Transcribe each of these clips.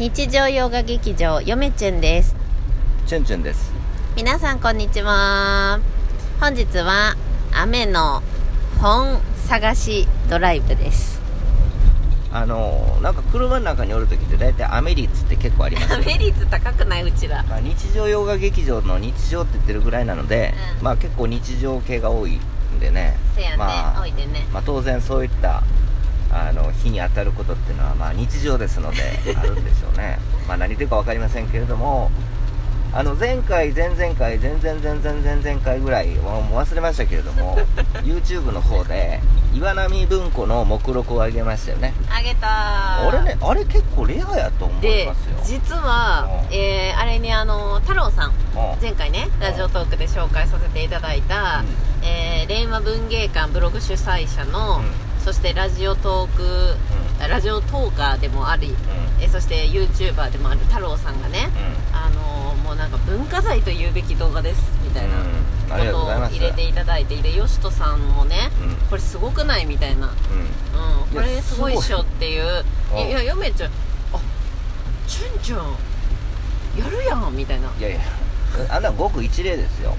日常洋画劇場よめちゅんです。チュンチュンです。皆さんこんにちは。本日は雨の本探しドライブです。あのなんか車の中におる時って大体雨率って結構ありますよ雨率高くないうちら。まあ、日常洋画劇場の日常って言ってるぐらいなので、うん。まあ結構日常系が多いんでね。ね、まあおいでね。まあ、当然そういったあの日に当たることっていうのはまあ日常ですので あるんでしょうね。まあ何言ってるか分かりませんけれどもあの前回前々回前々前々前々回ぐらいもう忘れましたけれども YouTube の方で岩波文庫の目録を上げましたよねあげたーあれねあれ結構レアやと思いでますよ実は、うんえーあれにあの太郎さんうん前回ねラジオトークで紹介させていただいた、えー、令和文芸館ブログ主催者の、うんそしてラジオトーク、ラジオトーカーでもあり、えーそして YouTuber でもある太郎さんがね、あのーもうなんか文化財と言うべき動画ですみたいなことを入れていただいてでよしとさんもね、うん。これすごくない？みたいな、うん。うん、これすごいっしょっていう。ごい。いや嫁ちゃんあチュンチュンやるやんみたいな。いやいやあんなごく一例ですよ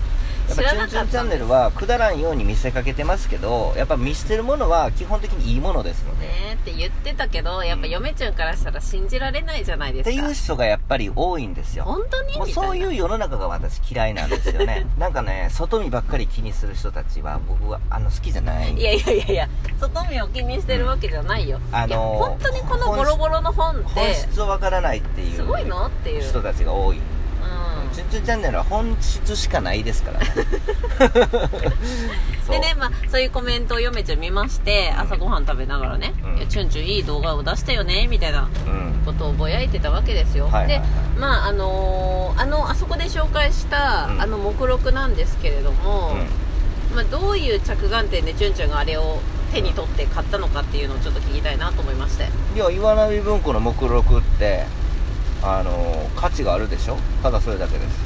やっぱ知らなチュンチュンチャンネルはくだらんように見せかけてますけどやっぱ見捨てるものは基本的にいいものですので、ね。えって言ってたけどやっぱ嫁ちゃんからしたら信じられないじゃないですか。っていう人がやっぱり多いんですよ。本当に？もうそういう世の中が私嫌いなんですよね。な。んかね外見ばっかり気にする人たちは僕はあの好きじゃない。いやいやいやいや外見を気にしてるわけじゃないよ、あのー本当にこのボロボロの本っ本て質をわからないっていうすごいのっていう。人たちが多い。うんチュンチュンチャンネルは本質しかないですからね。でね、まあ、そういうコメントを嫁ちゃん見まして朝ごはん食べながらね「うん。いやチュンチュンいい動画を出したよね」みたいなうん。ことをぼやいてたわけですよ、はいはいはい。でまああのーあのあそこで紹介した、うん。あの目録なんですけれども、うん。まあ、どういう着眼点でチュンチュンがあれを手に取って買ったのかっていうのをちょっと聞きたいなと思いまして。いや岩波文庫の目録ってあの価値があるでしょ？ただそれだけです。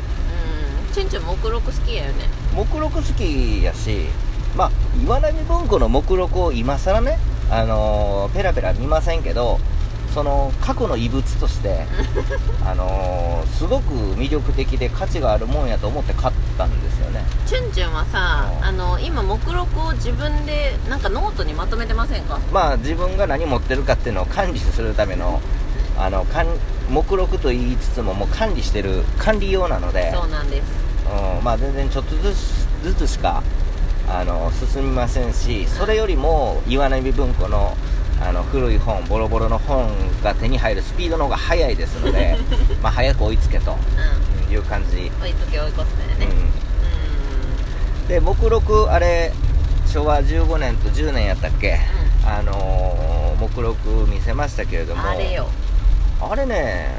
うん。チュンチュン目録好きやよね。目録好きやしまあ岩波文庫の目録を今更ねあのペラペラ見ませんけどその過去の遺物として あのすごく魅力的で価値があるもんやと思って買ったんですよね。チュンチュンはさうん。あの今目録を自分でなんかノートにまとめてませんか？まあ自分が何持ってるかっていうのを管理するためのあの管目録と言いつつももう管理してる管理用なのでそうなんです。うん、まあ全然ちょっとずつずつしかあの進みませんしそれよりも岩波文庫のあの古い本ボロボロの本が手に入るスピードの方が速いですので まあ早く追いつけとううん。いう感じ、ん追いつけ追い越すだよね。うん、で目録あれ昭和15年と10年やったっけ、あのー目録見せましたけれども。うんあれよあれね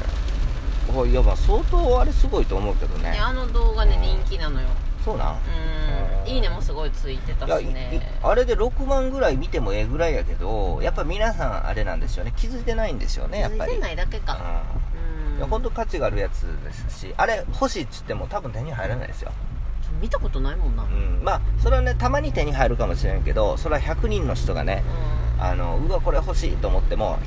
おいやまあ相当あれすごいと思うけどね。ねあの動画ねうん。人気なのよ。そうなん？うん。いいねもすごいついてたしね。あれで6万ぐらい見てもええぐらいやけどやっぱ皆さんあれなんでしょうね。気づいてないんでしょうねやっぱり。気づいてないだけか。うん。いや本当価値があるやつですしあれ欲しいっつっても多分手に入らないですよ、見たことないもんな。うん、まあそれはねたまに手に入るかもしれんけどそれは100人の人がねうあのうわこれ欲しいと思っても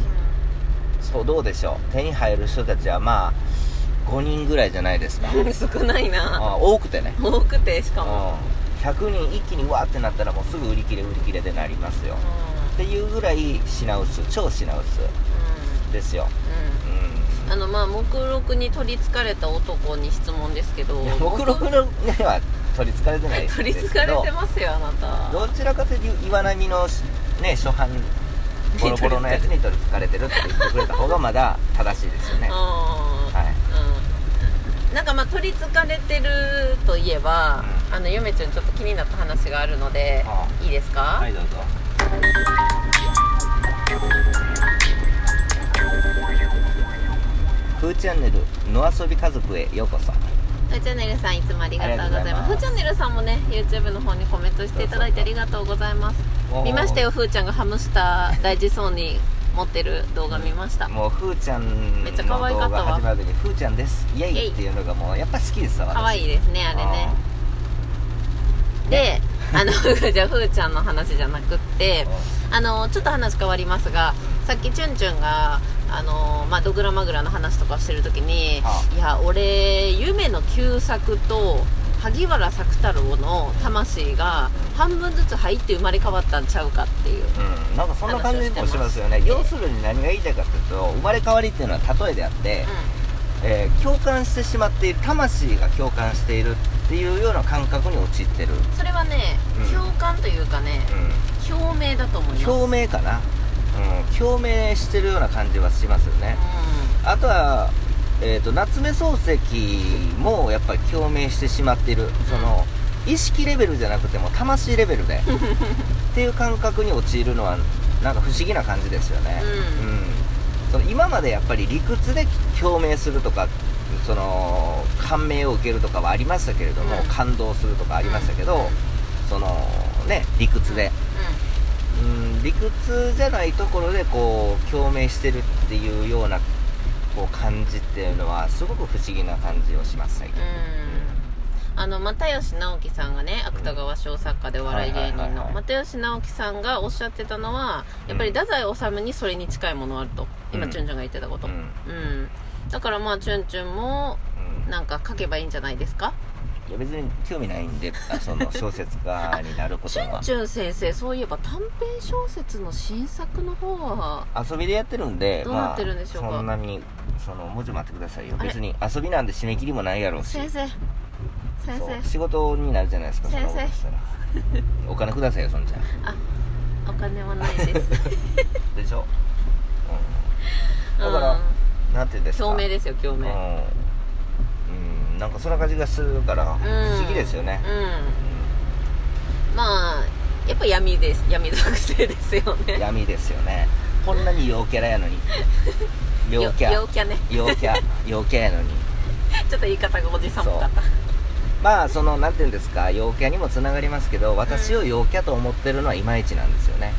そうどうでしょう。手に入る人たちはまあ5人ぐらいじゃないですか。ん 少ないな。あ多くてね。多くてしかも。うん。100人一気にわーってなったらもうすぐ売り切れ売り切れでなりますよ。っていうぐらい品薄超品薄ですよ、うん。あのまあ目録に取りつかれた男に質問ですけど。目録のねは取りつかれてないです 取りつかれてますよあなた。どちらかというと岩波のね初版ボロボロのやつに取りつかれてるって言ってくれた方がまだ正しいですよね。うんはい。うん。なんかまあ取りつかれてるといえば、うん。あのゆめちゃんちょっと気になった話があるのであいいですか、はいどうぞ。フーチャンネル野遊び家族へようこそチャンネルさんいつもありがとうございます。ふーチャンネルさんもね YouTube の方にコメントしていただいてありがとうございます。見ましたよふーちゃんがハムスター大事そうに持ってる動画見ました。もうふーちゃんめっちゃの可愛かったわ動画始まる時に「ふーちゃんです。イエイ!」っていうのがもうやっぱ好きですわ可愛いですねあれね。であの じゃあふーちゃんの話じゃなくってあのちょっと話変わりますがさっきチュンチュンがああのまあ、ドグラマグラの話とかしてる時に、はあ。いや俺夢の旧作と萩原作太郎の魂が半分ずつ入って生まれ変わったんちゃうかっていう。うん、なんかそんな感じもしますよね。要するに何が言いたいかというと生まれ変わりっていうのは例えであって、えー共感してしまっている魂が共感しているっていうような感覚に陥ってる、うん、それはね、うん。共感というかねう共鳴だと思います。ん、共鳴かな、うん、共鳴してるような感じはしますよね、あとは、えー、と夏目漱石もやっぱり共鳴してしまっているその意識レベルじゃなくても魂レベルで。っていう感覚に陥るのはなんか不思議な感じですよね、うん。うん。その今までやっぱり理屈で共鳴するとかその感銘を受けるとかはありましたけれども、うん。感動するとかありましたけど、うん。そのね理屈で、うん、理屈じゃないところでこう共鳴してるっていうようなこう感じっていうのはすごく不思議な感じをします最近、うん。あの又吉直樹さんがね芥川賞作家でお笑い芸人の又吉直樹さんがおっしゃってたのはやっぱり太宰治にそれに近いものあると今うん。チュンチュンが言ってたこと。ううんん、だからまあチュンチュンもうん。なんか書けばいいんじゃないですか？いや別に興味ないんであその 小説家になることは。チュンチュン先生そういえば短編小説の新作の方は遊びでやってるんでどうなってるんでしょうか？まあ、そんなにそのもうち待ってくださいよ。別に遊びなんで締め切りもないやろうし。先生。先生。仕事になるじゃないですか先生。お金くださいよそんじゃあお金はないです。でしょ、うん、だから、なんていうんですか？共鳴ですよ共鳴。うん、うん、なんかそんな感じがするから不思議ですよね、うん。まあやっぱ闇です闇属性ですよね。闇ですよね。こんなに陽キャラやのに。陽キャ。陽キャね。陽キャ。陽キャやのに。ちょっと言い方がおじさんっぽかったまあそのなんていうんですか陽キャにもつながりますけど私を陽キャと思ってるのはいまいちなんですよね、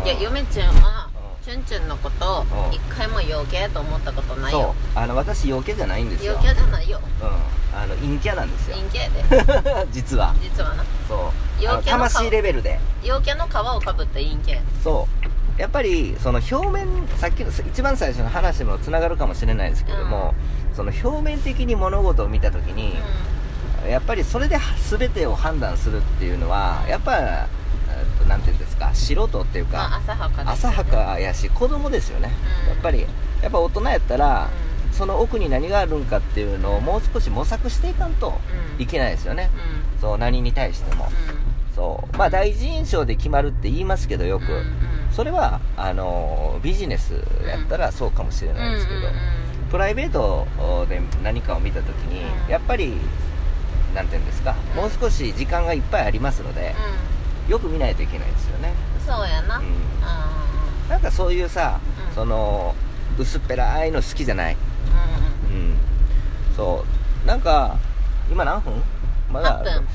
うん。いやうん嫁ちゃんはうんチュンチュンのことうん。一回も陽キャやと思ったことないそう。よあの私陽キャじゃないんですよ。陽キャじゃないよ。うん。あの陰キャなんですよ。陰キャやで。実は。実はな。そう。陽キャ魂レベルで。陽キャの皮をかぶった陰キャや。そう。やっぱりその表面さっきの一番最初の話にもつながるかもしれないですけども、その表面的に物事を見た時に、やっぱりそれで全てを判断するっていうのはやっぱえっとなんていうんですか素人っていうまあか、浅はかです浅はかやし子供ですよね、うん。やっぱりやっぱ大人やったら、その奥に何があるんかっていうのをもう少し模索していかんとうん。いけないですよね、うん。そう何に対しても、うん。そう。まあ第一印象で決まるって言いますけどよく、うんうんそれはあのビジネスやったらそうかもしれないですけど、うんうんプライベートで何かを見た時に、うん。やっぱりなんていうんですか、うんもう少し時間がいっぱいありますので、よく見ないといけないですよね、うんそうやな。ううん。んなんかそういうさ、うん。その薄っぺらいの好きじゃない、うん。うん、そう。なんか今何分？まだ。8分。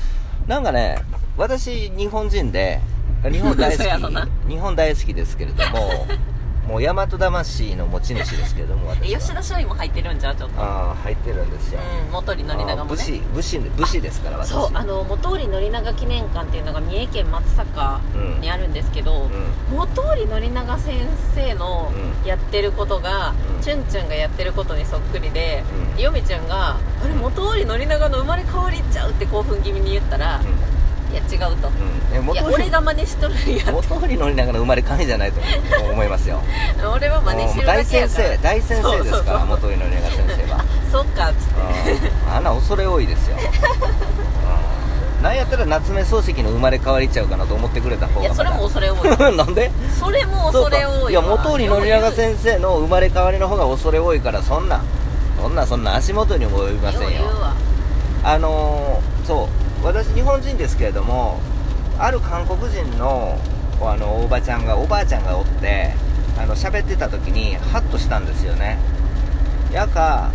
なんかね私日本人で日本大好き。日本大好きですけれどももう大和魂の持ち主ですけれども私は。吉田松陰も入ってるんじゃうちょっと。ああ入ってるんですよ、うん元利宣長もね。武士武士武士ですから私。そうあの元利宣長記念館っていうのが三重県松阪うん。にあるんですけど、うん。元利宣長先生のうんやってることが、うん。チュンチュンがやってることにそっくりで、うん。ヨミちゃんが「あれ元利宣長の生まれ変わりっちゃう」って興奮気味に言ったら「いや違う」と。うん。うんえ「いや元俺が真似しとるんや」元利のりながら生まれ変わりじゃないと。思いますよ。俺は真似してるだ大先生大先生ですから元利のりなが先生は。そっかっつって。うん。あんな恐れ多いですよ、うん、なんやったら夏目漱石の生まれ変わりちゃうかなと思ってくれた方がいやそれも恐れ多い。なんで？それも恐れ多い。わいや元利宣長先生の生まれ変わりの方が恐れ多いからそんなそんなそんな足元にも及びませんよ。あのーそう私日本人ですけれどもある韓国人のあのおばちゃんがおばあちゃんがおってあの喋ってた時にハッとしたんですよね。やか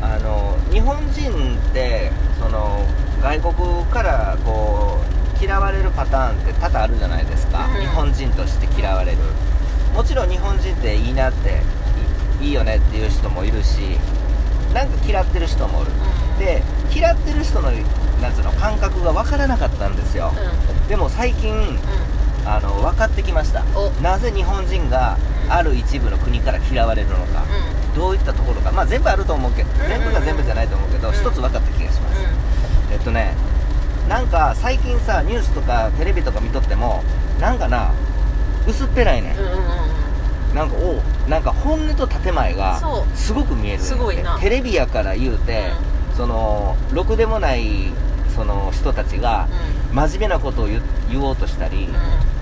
あの日本人ってその外国からこう嫌われるパターンって多々あるじゃないですか、うん。日本人として嫌われる。もちろん日本人っていいなっていいいよねっていう人もいるしなんか嫌ってる人もおる。うん。で嫌ってる人のなんつうの感覚が分からなかったんですよ。うん。でも最近うん。あの分かってきました。お。なぜ日本人がある一部の国から嫌われるのか、うどういったところか。まあ全部あると思うけど、んうん。全部が全部じゃないと思うけど、うん。一つ分かった気がします、えっとねなんか最近さニュースとかテレビとか見とってもなんかな薄っぺらいね、うんうんうんうん。なんかおなんか本音と建前がすごく見えるすごいな。テレビやから言うて、そのろくでもないその人たちが真面目なことを言言おうとしたり、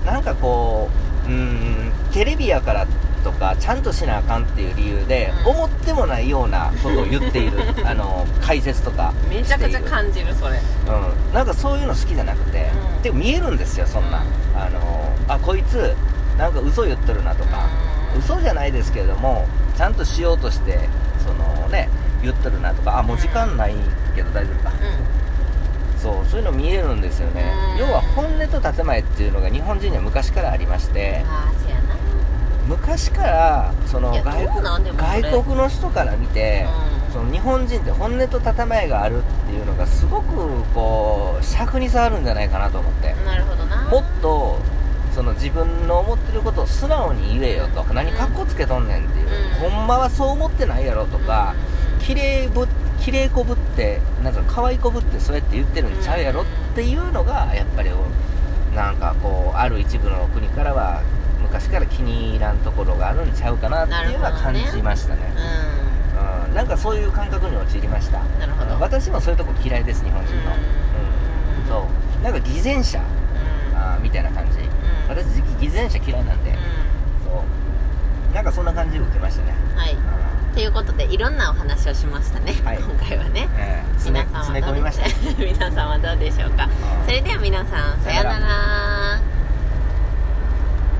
なんかこううーんテレビやからとかちゃんとしなあかんっていう理由で、うん。思ってもないようなことを言っている あの解説とかうんめちゃくちゃ感じるそれ。うん、なんかそういうの好きじゃなくて、うん。でも見えるんですよそんな、うん。あのあこいつなんか嘘言っとるなとか、嘘じゃないですけれどもちゃんとしようとしてそのね言っとるなとか。あもう時間ないけど大丈夫か、そうそういうの見えるんですよね、うん。要は本音と建前っていうのが日本人には昔からありましてああせやな。昔からその外国の人から見て、その日本人って本音と建前があるっていうのがすごくこう尺に触るんじゃないかなと思って。うんなるほどな。もっとその自分の思ってることを素直に言えよと。何かっこつけとんねんっていう、うん。ほんまはそう思ってないやろとか、綺麗ぶ綺麗こぶってなんか可愛いこぶってそうやって言ってるんちゃうやろっていうのがやっぱりなんかこうある一部の国からは昔から気に入らんところがあるんちゃうかなっていうのは感じましたね。ううん、なんかそういう感覚に陥りました。んなるほど。私もそういうとこ嫌いです日本人の、うん、そう。なんか偽善者うん。あーみたいな感じ。うん。私偽善者嫌いなんで、そう。なんかそんな感じを受けましたね。うん。はいということでいろんなお話をしましたね、はい。今回はね。ええ。詰め皆さんはどうで 皆さんはどうでしょうか。うんそれでは皆さんさようなら